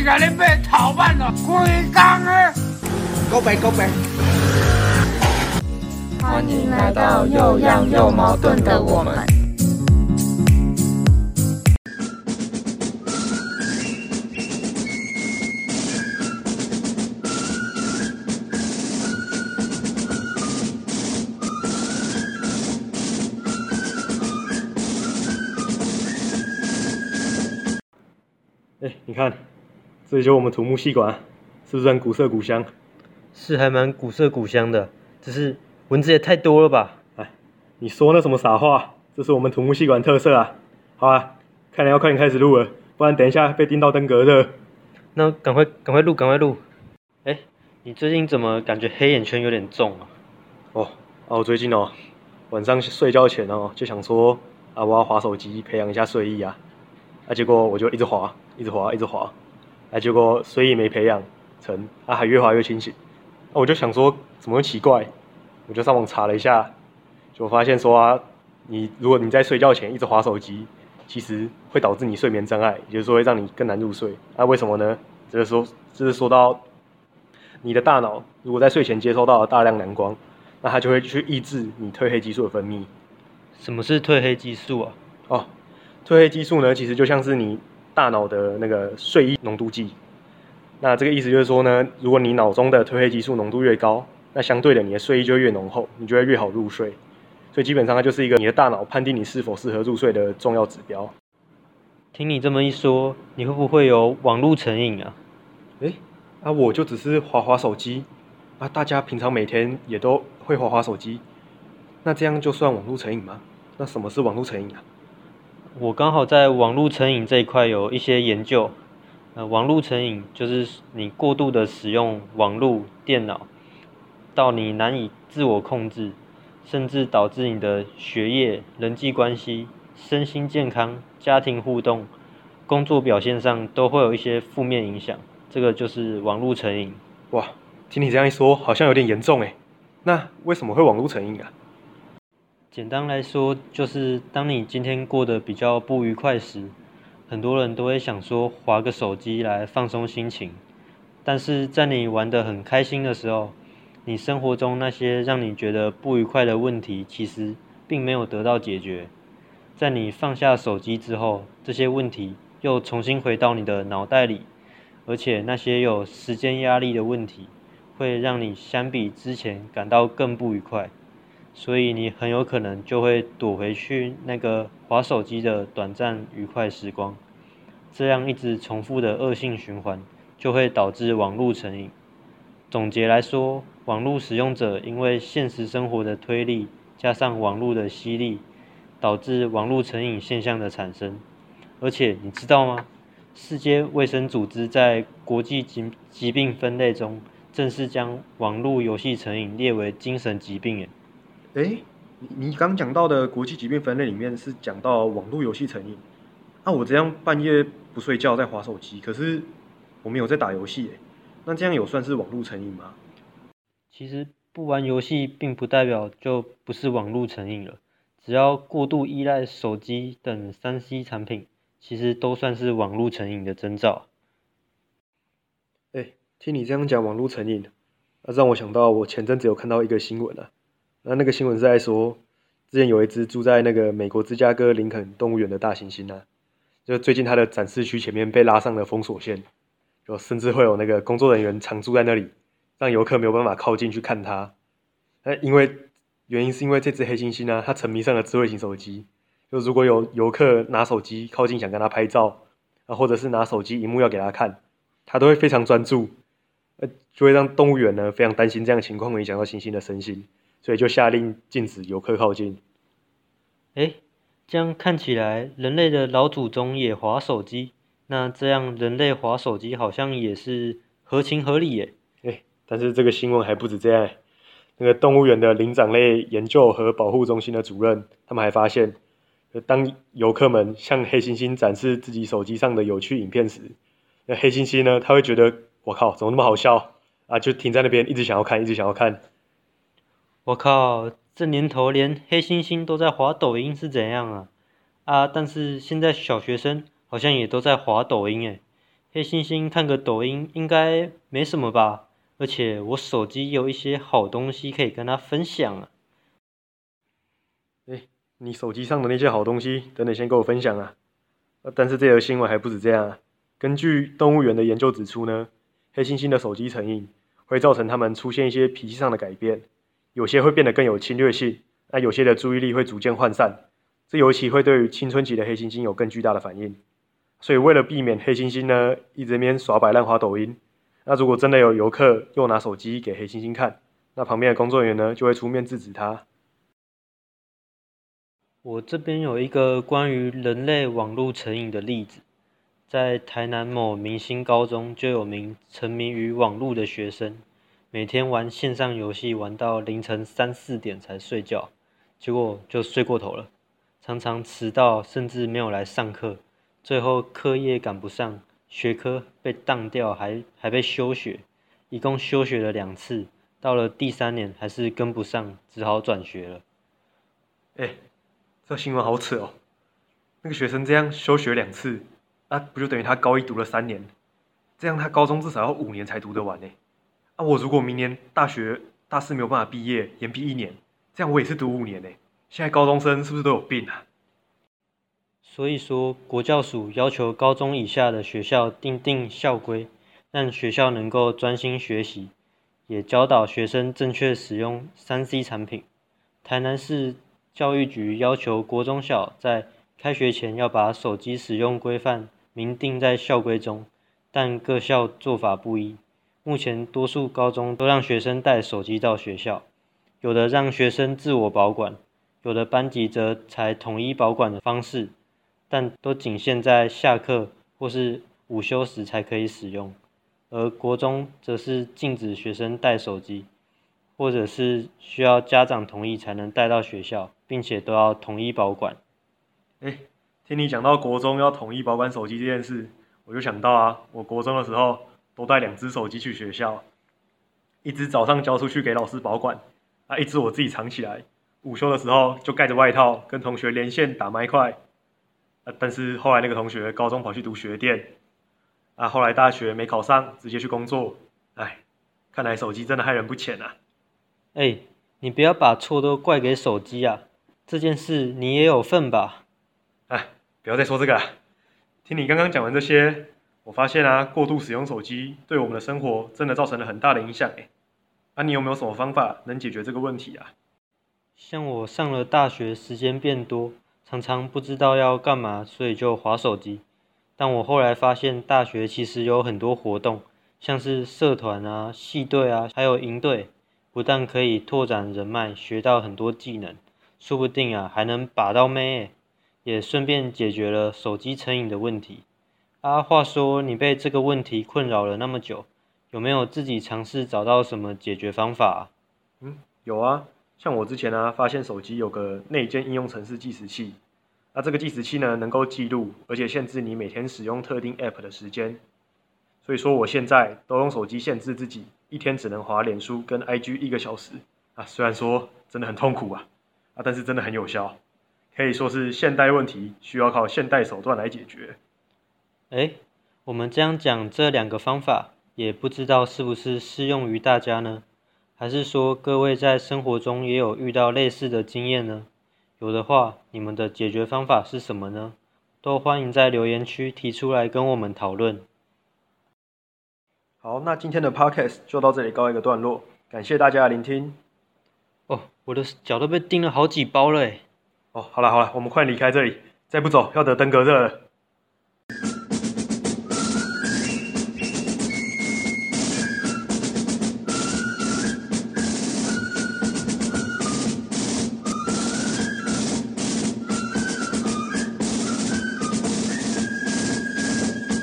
你甲你买头版了，规工的。告白告白。欢迎来到又样又矛盾的我们。哎，你看，这里就我们土木系馆，是不是很古色古香？是还蛮古色古香的，只是蚊子也太多了吧？哎，你说那什么傻话？这是我们土木系馆特色啊！好啊，看来要快点开始录了，不然等一下被叮到登革热。那赶快赶快录，赶快录！哎，你最近怎么感觉黑眼圈有点重啊？哦，啊，我最近哦，晚上睡觉前哦，就想说啊，我要划手机培养一下睡意啊，啊，结果我就一直划，一直划，一直划，啊，结果睡意没培养成，啊，还越滑越清醒。那我就想说，怎么会奇怪？我就上网查了一下，就发现说啊，你如果你在睡觉前一直划手机，其实会导致你睡眠障碍，也就是说会让你更难入睡。那为什么呢？这是说，这是说到你的大脑如果在睡前接收到了大量蓝光，那它就会去抑制你褪黑激素的分泌。什么是褪黑激素啊？哦，褪黑激素呢，其实就像是你大脑的那个睡意浓度计。那这个意思就是说呢，如果你脑中的褪黑激素浓度越高，那相对的你的睡意就越浓厚，你就会越好入睡。所以基本上它就是一个你的大脑判定你是否适合入睡的重要指标。听你这么一说，你会不会有网络成瘾啊？诶，啊我就只是滑滑手机，啊大家平常每天也都会滑滑手机，那这样就算网络成瘾吗？那什么是网络成瘾啊？我刚好在网络成瘾这一块有一些研究。呃，网络成瘾就是你过度的使用网络、电脑，到你难以自我控制，甚至导致你的学业、人际关系、身心健康、家庭互动、工作表现上都会有一些负面影响。这个就是网络成瘾。哇，听你这样一说，好像有点严重诶。那为什么会网络成瘾啊？简单来说，就是当你今天过得比较不愉快时。很多人都会想说划个手机来放松心情，但是在你玩得很开心的时候，你生活中那些让你觉得不愉快的问题，其实并没有得到解决。在你放下手机之后，这些问题又重新回到你的脑袋里，而且那些有时间压力的问题，会让你相比之前感到更不愉快。所以你很有可能就会躲回去那个划手机的短暂愉快时光，这样一直重复的恶性循环，就会导致网络成瘾。总结来说，网络使用者因为现实生活的推力加上网络的吸力，导致网络成瘾现象的产生。而且你知道吗？世界卫生组织在国际疾疾病分类中，正式将网络游戏成瘾列为精神疾病诶。诶。哎，你你刚讲到的国际疾病分类里面是讲到网络游戏成瘾，那我这样半夜不睡觉在划手机，可是我没有在打游戏，哎，那这样有算是网络成瘾吗？其实不玩游戏并不代表就不是网络成瘾了，只要过度依赖手机等三 C 产品，其实都算是网络成瘾的征兆。哎，听你这样讲网络成瘾，那让我想到我前阵子有看到一个新闻啊。那那个新闻是在说，之前有一只住在那个美国芝加哥林肯动物园的大猩猩啊，就最近它的展示区前面被拉上了封锁线，就甚至会有那个工作人员常住在那里，让游客没有办法靠近去看它。那因为原因是因为这只黑猩猩呢，它沉迷上了智慧型手机，就如果有游客拿手机靠近想跟它拍照，啊，或者是拿手机荧幕要给它看，它都会非常专注，呃，就会让动物园呢非常担心这样的情况会影响到猩猩的身心。所以就下令禁止游客靠近。哎，这样看起来，人类的老祖宗也划手机，那这样人类划手机好像也是合情合理耶。哎，但是这个新闻还不止这样，那个动物园的灵长类研究和保护中心的主任，他们还发现，当游客们向黑猩猩展示自己手机上的有趣影片时，那黑猩猩呢，他会觉得我靠，怎么那么好笑啊？就停在那边，一直想要看，一直想要看。我靠，这年头连黑猩猩都在滑抖音是怎样啊？啊！但是现在小学生好像也都在滑抖音诶，黑猩猩看个抖音应该没什么吧？而且我手机有一些好东西可以跟他分享啊。哎，你手机上的那些好东西，等等先跟我分享啊。但是这条新闻还不止这样啊。根据动物园的研究指出呢，黑猩猩的手机成瘾会造成它们出现一些脾气上的改变，有些会变得更有侵略性，那有些的注意力会逐渐涣散。这尤其会对于青春期的黑猩猩有更巨大的反应。所以为了避免黑猩猩呢一直边耍摆烂滑抖音，那如果真的有游客又拿手机给黑猩猩看，那旁边的工作人员呢就会出面制止他。我这边有一个关于人类网络成瘾的例子，在台南某明星高中就有名沉迷于网络的学生，每天玩线上游戏玩到凌晨三四点才睡觉，结果就睡过头了，常常迟到，甚至没有来上课。最后课业赶不上，学科被当掉，还还被休学，一共休学了两次，到了第三年还是跟不上，只好转学了。哎，这新闻好扯哦！那个学生这样休学两次，啊，不就等于他高一读了三年？这样他高中至少要五年才读得完呢。啊，我如果明年大学大四没有办法毕业，延毕一年，这样我也是读五年呢。现在高中生是不是都有病啊？所以说，国教署要求高中以下的学校订定校规，让学校能够专心学习，也教导学生正确使用三 C 产品。台南市教育局要求国中小在开学前要把手机使用规范明定在校规中，但各校做法不一。目前多数高中都让学生带手机到学校，有的让学生自我保管，有的班级则采统一保管的方式。但都仅限在下课或是午休时才可以使用，而国中则是禁止学生带手机，或者是需要家长同意才能带到学校，并且都要统一保管。哎，听你讲到国中要统一保管手机这件事，我就想到啊，我国中的时候都带两只手机去学校，一只早上交出去给老师保管，啊，一只我自己藏起来，午休的时候就盖着外套跟同学连线打麦块。啊！但是后来那个同学高中跑去读学电，啊，后来大学没考上，直接去工作。哎，看来手机真的害人不浅啊！哎，你不要把错都怪给手机啊！这件事你也有份吧？哎，不要再说这个。听你刚刚讲完这些，我发现啊，过度使用手机对我们的生活真的造成了很大的影响。哎，那，你有没有什么方法能解决这个问题啊？像我上了大学，时间变多。常常不知道要干嘛，所以就划手机。但我后来发现，大学其实有很多活动，像是社团啊、系队啊，还有营队，不但可以拓展人脉，学到很多技能，说不定啊还能把到妹，也顺便解决了手机成瘾的问题。啊，话说你被这个问题困扰了那么久，有没有自己尝试找到什么解决方法？嗯，有啊。像我之前呢，发现手机有个内建应用程式计时器，那这个计时器呢，能够记录而且限制你每天使用特定 App 的时间。所以说，我现在都用手机限制自己一天只能滑脸书跟 IG 一个小时啊。虽然说真的很痛苦啊，啊，但是真的很有效，可以说是现代问题需要靠现代手段来解决。哎，我们这样讲这两个方法，也不知道是不是适用于大家呢？还是说各位在生活中也有遇到类似的经验呢？有的话，你们的解决方法是什么呢？都欢迎在留言区提出来跟我们讨论。好，那今天的 podcast 就到这里告一个段落，感谢大家的聆听。哦，我的脚都被钉了好几包了哎。哦，好了好了，我们快离开这里，再不走要得登革热了。